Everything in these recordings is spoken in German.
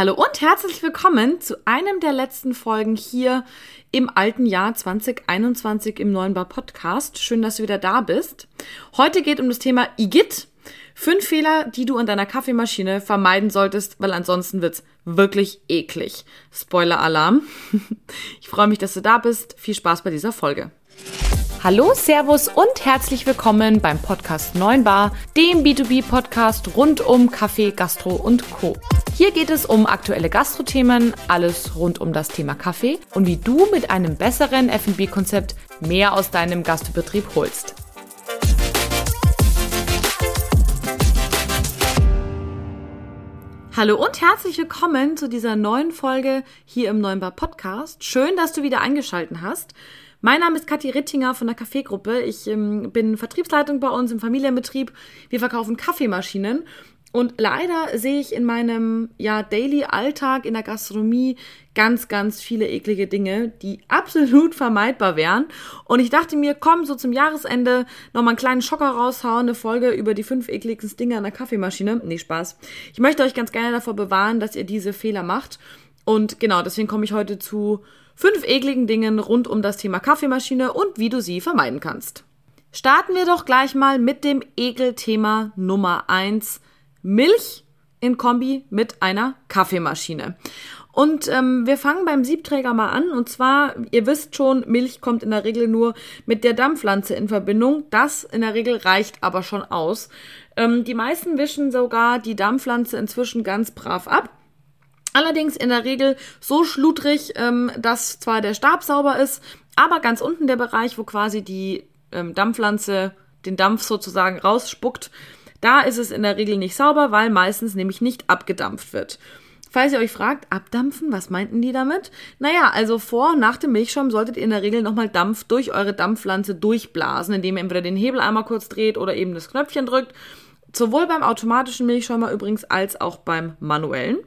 Hallo und herzlich willkommen zu einem der letzten Folgen hier im alten Jahr 2021 im neuen Bar Podcast. Schön, dass du wieder da bist. Heute geht um das Thema IGIT. Fünf Fehler, die du an deiner Kaffeemaschine vermeiden solltest, weil ansonsten wird's wirklich eklig. Spoiler-Alarm. Ich freue mich, dass du da bist. Viel Spaß bei dieser Folge. Hallo, Servus und herzlich willkommen beim Podcast 9 Bar, dem B2B-Podcast rund um Kaffee, Gastro und Co. Hier geht es um aktuelle Gastrothemen, alles rund um das Thema Kaffee und wie du mit einem besseren F&B-Konzept mehr aus deinem Gastbetrieb holst. Hallo und herzlich willkommen zu dieser neuen Folge hier im Neuen Bar Podcast. Schön, dass du wieder eingeschaltet hast. Mein Name ist Kathi Rittinger von der Kaffeegruppe. Ich ähm, bin Vertriebsleitung bei uns im Familienbetrieb. Wir verkaufen Kaffeemaschinen. Und leider sehe ich in meinem ja, Daily Alltag in der Gastronomie ganz, ganz viele eklige Dinge, die absolut vermeidbar wären. Und ich dachte mir, komm, so zum Jahresende nochmal einen kleinen Schocker raushauen, eine Folge über die fünf ekligsten Dinge an der Kaffeemaschine. Nee, Spaß. Ich möchte euch ganz gerne davor bewahren, dass ihr diese Fehler macht. Und genau, deswegen komme ich heute zu fünf ekligen Dingen rund um das Thema Kaffeemaschine und wie du sie vermeiden kannst. Starten wir doch gleich mal mit dem Ekelthema Nummer eins: Milch in Kombi mit einer Kaffeemaschine. Und ähm, wir fangen beim Siebträger mal an. Und zwar, ihr wisst schon, Milch kommt in der Regel nur mit der Dampfpflanze in Verbindung. Das in der Regel reicht aber schon aus. Ähm, die meisten wischen sogar die Dampfpflanze inzwischen ganz brav ab. Allerdings in der Regel so schludrig, ähm, dass zwar der Stab sauber ist, aber ganz unten der Bereich, wo quasi die ähm, Dampfpflanze den Dampf sozusagen rausspuckt, da ist es in der Regel nicht sauber, weil meistens nämlich nicht abgedampft wird. Falls ihr euch fragt, abdampfen, was meinten die damit? Naja, also vor und nach dem Milchschaum solltet ihr in der Regel nochmal Dampf durch eure Dampfpflanze durchblasen, indem ihr entweder den Hebel einmal kurz dreht oder eben das Knöpfchen drückt Sowohl beim automatischen Milchschäumer übrigens als auch beim manuellen.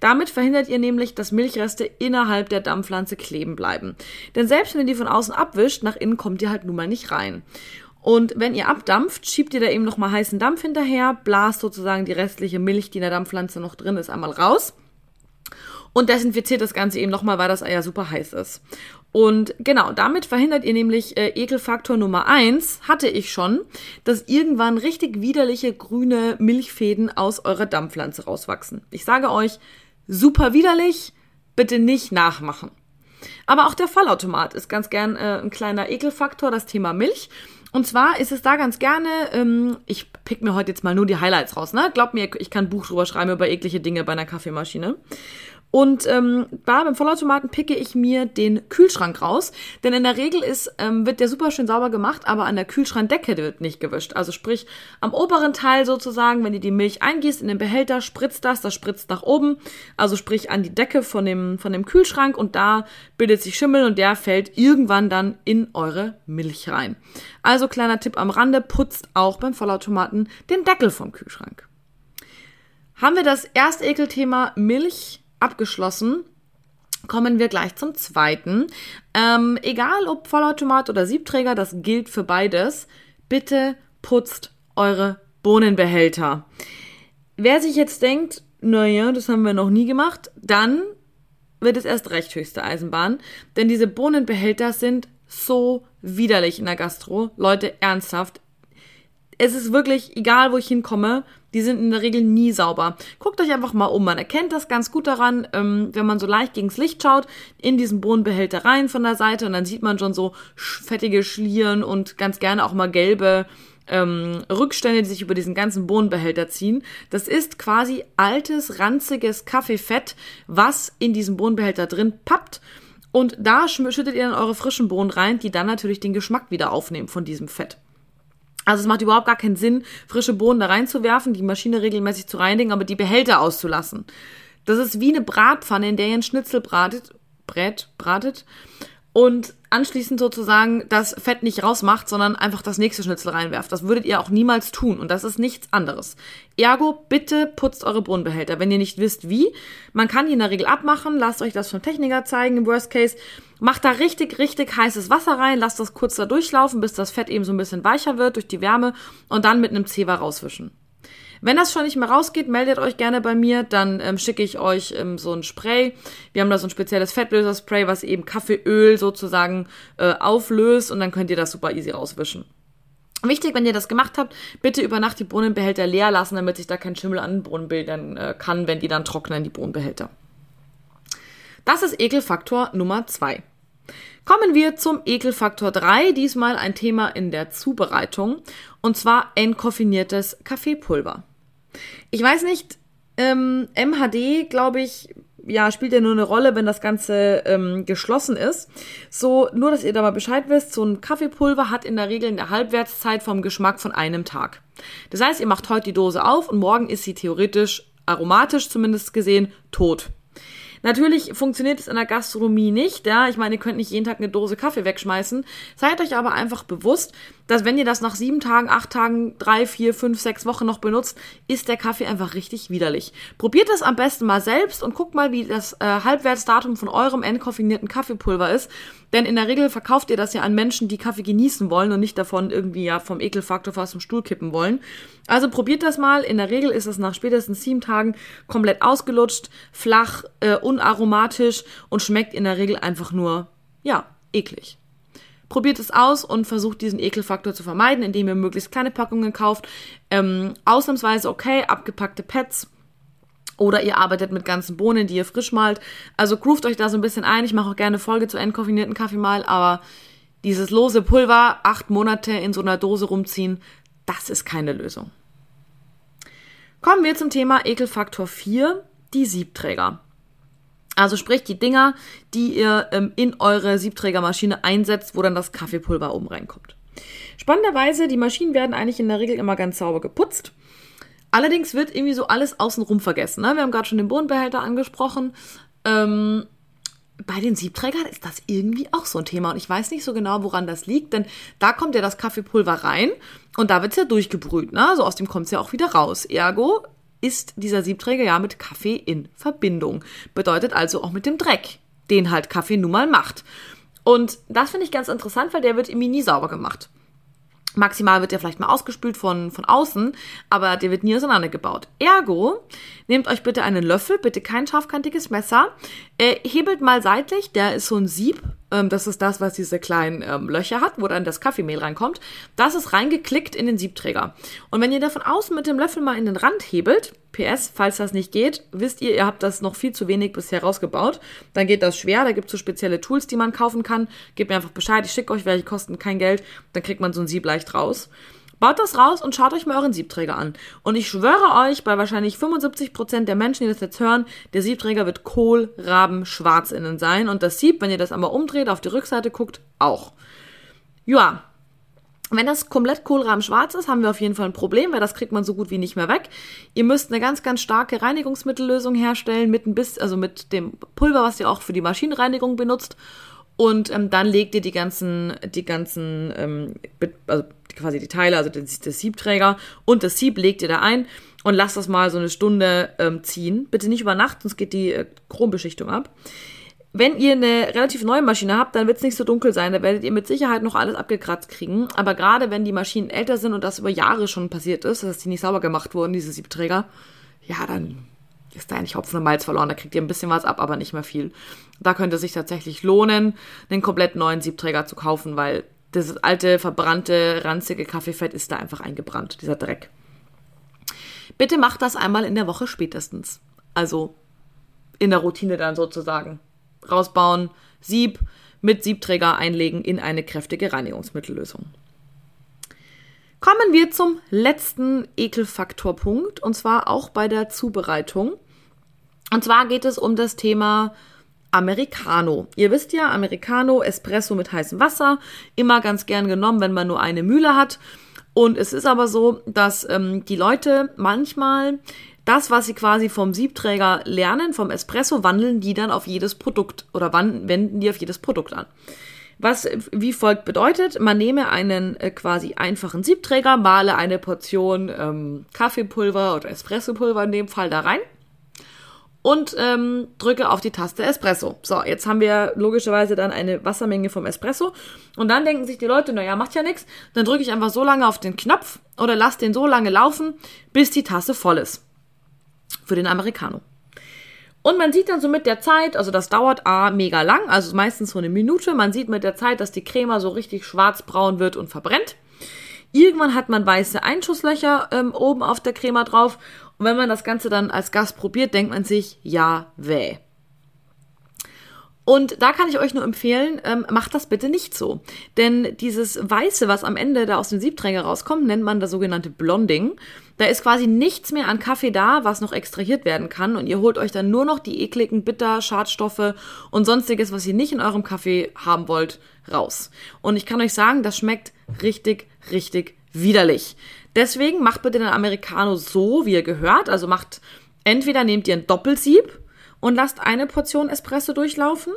Damit verhindert ihr nämlich, dass Milchreste innerhalb der Dampfpflanze kleben bleiben. Denn selbst wenn ihr die von außen abwischt, nach innen kommt ihr halt nun mal nicht rein. Und wenn ihr abdampft, schiebt ihr da eben nochmal heißen Dampf hinterher, blast sozusagen die restliche Milch, die in der Dampfpflanze noch drin ist, einmal raus und desinfiziert das Ganze eben nochmal, weil das Ei ja super heiß ist. Und genau, damit verhindert ihr nämlich äh, Ekelfaktor Nummer eins hatte ich schon, dass irgendwann richtig widerliche grüne Milchfäden aus eurer Dampfpflanze rauswachsen. Ich sage euch, super widerlich, bitte nicht nachmachen. Aber auch der Vollautomat ist ganz gern äh, ein kleiner Ekelfaktor, das Thema Milch. Und zwar ist es da ganz gerne, ähm, ich pick mir heute jetzt mal nur die Highlights raus, ne? Glaubt mir, ich kann ein Buch drüber schreiben über eklige Dinge bei einer Kaffeemaschine. Und ähm, da beim Vollautomaten picke ich mir den Kühlschrank raus, denn in der Regel ist, ähm, wird der super schön sauber gemacht, aber an der Kühlschrankdecke wird nicht gewischt. Also sprich, am oberen Teil sozusagen, wenn ihr die Milch eingießt in den Behälter, spritzt das, das spritzt nach oben, also sprich an die Decke von dem, von dem Kühlschrank und da bildet sich Schimmel und der fällt irgendwann dann in eure Milch rein. Also kleiner Tipp am Rande, putzt auch beim Vollautomaten den Deckel vom Kühlschrank. Haben wir das erste Ekelthema Milch abgeschlossen. Kommen wir gleich zum zweiten. Ähm, egal ob Vollautomat oder Siebträger, das gilt für beides. Bitte putzt eure Bohnenbehälter. Wer sich jetzt denkt, naja, das haben wir noch nie gemacht, dann wird es erst recht höchste Eisenbahn. Denn diese Bohnenbehälter sind so widerlich in der Gastro. Leute, ernsthaft. Es ist wirklich, egal wo ich hinkomme, die sind in der Regel nie sauber. Guckt euch einfach mal um. Man erkennt das ganz gut daran, ähm, wenn man so leicht gegens Licht schaut, in diesen Bohnenbehälter rein von der Seite und dann sieht man schon so fettige Schlieren und ganz gerne auch mal gelbe ähm, Rückstände, die sich über diesen ganzen Bohnenbehälter ziehen. Das ist quasi altes, ranziges Kaffeefett, was in diesem Bohnenbehälter drin pappt. Und da schüttet ihr dann eure frischen Bohnen rein, die dann natürlich den Geschmack wieder aufnehmen von diesem Fett. Also es macht überhaupt gar keinen Sinn, frische Bohnen da reinzuwerfen, die Maschine regelmäßig zu reinigen, aber die Behälter auszulassen. Das ist wie eine Bratpfanne, in der ihr einen Schnitzel bratet, brät, bratet und anschließend sozusagen das Fett nicht rausmacht, sondern einfach das nächste Schnitzel reinwerft. Das würdet ihr auch niemals tun und das ist nichts anderes. Ergo, bitte putzt eure Bohnenbehälter, wenn ihr nicht wisst wie. Man kann die in der Regel abmachen, lasst euch das vom Techniker zeigen im Worst Case. Macht da richtig, richtig heißes Wasser rein, lasst das kurz da durchlaufen, bis das Fett eben so ein bisschen weicher wird durch die Wärme und dann mit einem Zewa rauswischen. Wenn das schon nicht mehr rausgeht, meldet euch gerne bei mir, dann ähm, schicke ich euch ähm, so ein Spray. Wir haben da so ein spezielles Fettlöserspray, was eben Kaffeeöl sozusagen äh, auflöst und dann könnt ihr das super easy rauswischen. Wichtig, wenn ihr das gemacht habt, bitte über Nacht die Bohnenbehälter leer lassen, damit sich da kein Schimmel an den Bohnen bilden äh, kann, wenn die dann trocknen, die Bohnenbehälter. Das ist Ekelfaktor Nummer zwei. Kommen wir zum Ekelfaktor 3, diesmal ein Thema in der Zubereitung, und zwar entkoffiniertes Kaffeepulver. Ich weiß nicht, ähm, MHD, glaube ich, ja, spielt ja nur eine Rolle, wenn das Ganze ähm, geschlossen ist. So, nur dass ihr da mal Bescheid wisst, so ein Kaffeepulver hat in der Regel eine Halbwertszeit vom Geschmack von einem Tag. Das heißt, ihr macht heute die Dose auf und morgen ist sie theoretisch, aromatisch zumindest gesehen, tot. Natürlich funktioniert es in der Gastronomie nicht, ja. Ich meine, ihr könnt nicht jeden Tag eine Dose Kaffee wegschmeißen. Seid euch aber einfach bewusst, dass wenn ihr das nach sieben Tagen, acht Tagen, drei, vier, fünf, sechs Wochen noch benutzt, ist der Kaffee einfach richtig widerlich. Probiert das am besten mal selbst und guckt mal, wie das äh, Halbwertsdatum von eurem entkoffinierten Kaffeepulver ist. Denn in der Regel verkauft ihr das ja an Menschen, die Kaffee genießen wollen und nicht davon irgendwie ja vom Ekelfaktor fast zum Stuhl kippen wollen. Also probiert das mal. In der Regel ist es nach spätestens sieben Tagen komplett ausgelutscht, flach, äh, unaromatisch und schmeckt in der Regel einfach nur, ja, eklig. Probiert es aus und versucht diesen Ekelfaktor zu vermeiden, indem ihr möglichst kleine Packungen kauft. Ähm, ausnahmsweise okay, abgepackte Pads. Oder ihr arbeitet mit ganzen Bohnen, die ihr frisch malt. Also groovt euch da so ein bisschen ein. Ich mache auch gerne Folge zu entkoffinierten Kaffee mal, aber dieses lose Pulver acht Monate in so einer Dose rumziehen, das ist keine Lösung. Kommen wir zum Thema Ekelfaktor 4, die Siebträger. Also sprich die Dinger, die ihr ähm, in eure Siebträgermaschine einsetzt, wo dann das Kaffeepulver oben reinkommt. Spannenderweise, die Maschinen werden eigentlich in der Regel immer ganz sauber geputzt. Allerdings wird irgendwie so alles außenrum vergessen. Ne? Wir haben gerade schon den Bodenbehälter angesprochen. Ähm, bei den Siebträgern ist das irgendwie auch so ein Thema. Und ich weiß nicht so genau, woran das liegt, denn da kommt ja das Kaffeepulver rein und da wird es ja durchgebrüht. Ne? So aus dem kommt es ja auch wieder raus. Ergo ist dieser Siebträger ja mit Kaffee in Verbindung. Bedeutet also auch mit dem Dreck, den halt Kaffee nun mal macht. Und das finde ich ganz interessant, weil der wird irgendwie nie sauber gemacht. Maximal wird der vielleicht mal ausgespült von, von außen, aber der wird nie auseinandergebaut. Ergo, nehmt euch bitte einen Löffel, bitte kein scharfkantiges Messer, äh, hebelt mal seitlich, der ist so ein Sieb, ähm, das ist das, was diese kleinen ähm, Löcher hat, wo dann das Kaffeemehl reinkommt. Das ist reingeklickt in den Siebträger. Und wenn ihr da von außen mit dem Löffel mal in den Rand hebelt, PS, falls das nicht geht, wisst ihr, ihr habt das noch viel zu wenig bisher rausgebaut, dann geht das schwer. Da gibt es so spezielle Tools, die man kaufen kann. Gebt mir einfach Bescheid, ich schicke euch welche, kosten kein Geld, dann kriegt man so ein Sieb leicht raus. Baut das raus und schaut euch mal euren Siebträger an. Und ich schwöre euch, bei wahrscheinlich 75% der Menschen, die das jetzt hören, der Siebträger wird kohlrabenschwarz innen sein. Und das Sieb, wenn ihr das einmal umdreht, auf die Rückseite guckt, auch. Ja, wenn das komplett kohlrabenschwarz ist, haben wir auf jeden Fall ein Problem, weil das kriegt man so gut wie nicht mehr weg. Ihr müsst eine ganz, ganz starke Reinigungsmittellösung herstellen mit ein bisschen, also mit dem Pulver, was ihr auch für die Maschinenreinigung benutzt. Und ähm, dann legt ihr die ganzen, die ganzen, ähm, also quasi die Teile, also das, das Siebträger und das Sieb legt ihr da ein und lasst das mal so eine Stunde ähm, ziehen. Bitte nicht über Nacht, sonst geht die äh, Chrombeschichtung ab. Wenn ihr eine relativ neue Maschine habt, dann wird es nicht so dunkel sein. Da werdet ihr mit Sicherheit noch alles abgekratzt kriegen. Aber gerade wenn die Maschinen älter sind und das über Jahre schon passiert ist, dass die nicht sauber gemacht wurden, diese Siebträger, ja, dann ist da eigentlich Hopfen und Malz verloren. Da kriegt ihr ein bisschen was ab, aber nicht mehr viel. Da könnte es sich tatsächlich lohnen, einen komplett neuen Siebträger zu kaufen, weil das alte, verbrannte, ranzige Kaffeefett ist da einfach eingebrannt, dieser Dreck. Bitte macht das einmal in der Woche spätestens. Also in der Routine dann sozusagen. Rausbauen, Sieb mit Siebträger einlegen in eine kräftige Reinigungsmittellösung. Kommen wir zum letzten Ekelfaktorpunkt und zwar auch bei der Zubereitung. Und zwar geht es um das Thema Americano. Ihr wisst ja, Americano, Espresso mit heißem Wasser, immer ganz gern genommen, wenn man nur eine Mühle hat. Und es ist aber so, dass ähm, die Leute manchmal das, was sie quasi vom Siebträger lernen, vom Espresso, wandeln die dann auf jedes Produkt oder wenden die auf jedes Produkt an. Was wie folgt bedeutet, man nehme einen äh, quasi einfachen Siebträger, male eine Portion ähm, Kaffeepulver oder Espressopulver in dem Fall da rein und ähm, drücke auf die Taste Espresso. So, jetzt haben wir logischerweise dann eine Wassermenge vom Espresso. Und dann denken sich die Leute, naja, macht ja nichts. Dann drücke ich einfach so lange auf den Knopf oder lasse den so lange laufen, bis die Tasse voll ist. Für den Americano. Und man sieht dann so mit der Zeit, also das dauert A, mega lang, also meistens so eine Minute. Man sieht mit der Zeit, dass die Crema so richtig schwarzbraun wird und verbrennt. Irgendwann hat man weiße Einschusslöcher ähm, oben auf der Crema drauf. Und wenn man das Ganze dann als Gast probiert, denkt man sich, ja, weh. Und da kann ich euch nur empfehlen, ähm, macht das bitte nicht so. Denn dieses Weiße, was am Ende da aus dem Siebträger rauskommt, nennt man das sogenannte Blonding. Da ist quasi nichts mehr an Kaffee da, was noch extrahiert werden kann. Und ihr holt euch dann nur noch die ekligen Bitter, Schadstoffe und sonstiges, was ihr nicht in eurem Kaffee haben wollt, raus. Und ich kann euch sagen, das schmeckt richtig, richtig widerlich. Deswegen macht bitte den Americano so, wie ihr gehört. Also macht, entweder nehmt ihr ein Doppelsieb und lasst eine Portion Espresso durchlaufen.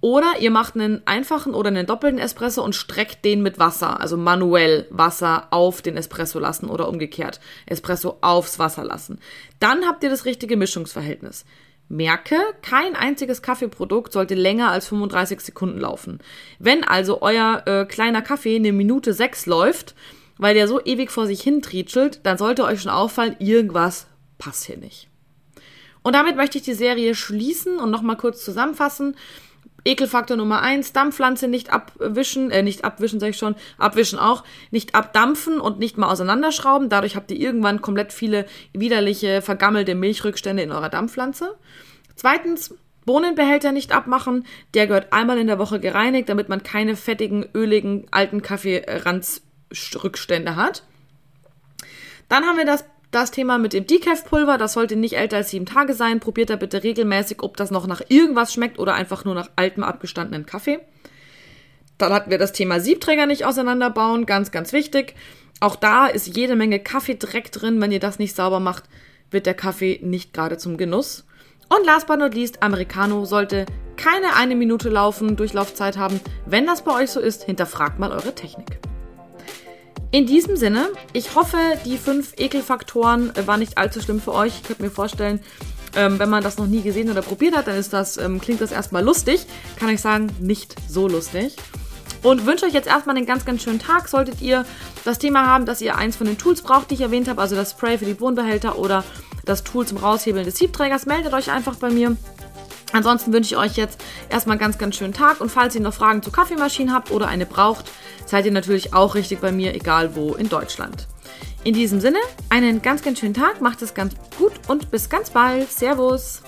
Oder ihr macht einen einfachen oder einen doppelten Espresso und streckt den mit Wasser, also manuell Wasser auf den Espresso lassen oder umgekehrt Espresso aufs Wasser lassen. Dann habt ihr das richtige Mischungsverhältnis. Merke, kein einziges Kaffeeprodukt sollte länger als 35 Sekunden laufen. Wenn also euer äh, kleiner Kaffee eine Minute sechs läuft, weil der so ewig vor sich hin trietschelt, dann sollte euch schon auffallen, irgendwas passt hier nicht. Und damit möchte ich die Serie schließen und nochmal kurz zusammenfassen. Ekelfaktor Nummer eins: Dampfpflanze nicht abwischen, äh, nicht abwischen, sag ich schon, abwischen auch, nicht abdampfen und nicht mal auseinanderschrauben. Dadurch habt ihr irgendwann komplett viele widerliche, vergammelte Milchrückstände in eurer Dampfpflanze. Zweitens, Bohnenbehälter nicht abmachen. Der gehört einmal in der Woche gereinigt, damit man keine fettigen, öligen, alten Kaffeeranzrückstände hat. Dann haben wir das das Thema mit dem Decaf-Pulver, das sollte nicht älter als sieben Tage sein. Probiert da bitte regelmäßig, ob das noch nach irgendwas schmeckt oder einfach nur nach altem, abgestandenen Kaffee. Dann hatten wir das Thema Siebträger nicht auseinanderbauen, ganz, ganz wichtig. Auch da ist jede Menge Kaffeedreck drin. Wenn ihr das nicht sauber macht, wird der Kaffee nicht gerade zum Genuss. Und last but not least, Americano sollte keine eine Minute laufen, Durchlaufzeit haben. Wenn das bei euch so ist, hinterfragt mal eure Technik. In diesem Sinne, ich hoffe, die fünf Ekelfaktoren äh, waren nicht allzu schlimm für euch. Ich könnte mir vorstellen, ähm, wenn man das noch nie gesehen oder probiert hat, dann ist das, ähm, klingt das erstmal lustig. Kann ich sagen, nicht so lustig. Und wünsche euch jetzt erstmal einen ganz, ganz schönen Tag. Solltet ihr das Thema haben, dass ihr eins von den Tools braucht, die ich erwähnt habe, also das Spray für die Wohnbehälter oder das Tool zum Raushebeln des Siebträgers, meldet euch einfach bei mir. Ansonsten wünsche ich euch jetzt erstmal einen ganz, ganz schönen Tag und falls ihr noch Fragen zu Kaffeemaschinen habt oder eine braucht, seid ihr natürlich auch richtig bei mir, egal wo in Deutschland. In diesem Sinne, einen ganz, ganz schönen Tag, macht es ganz gut und bis ganz bald. Servus!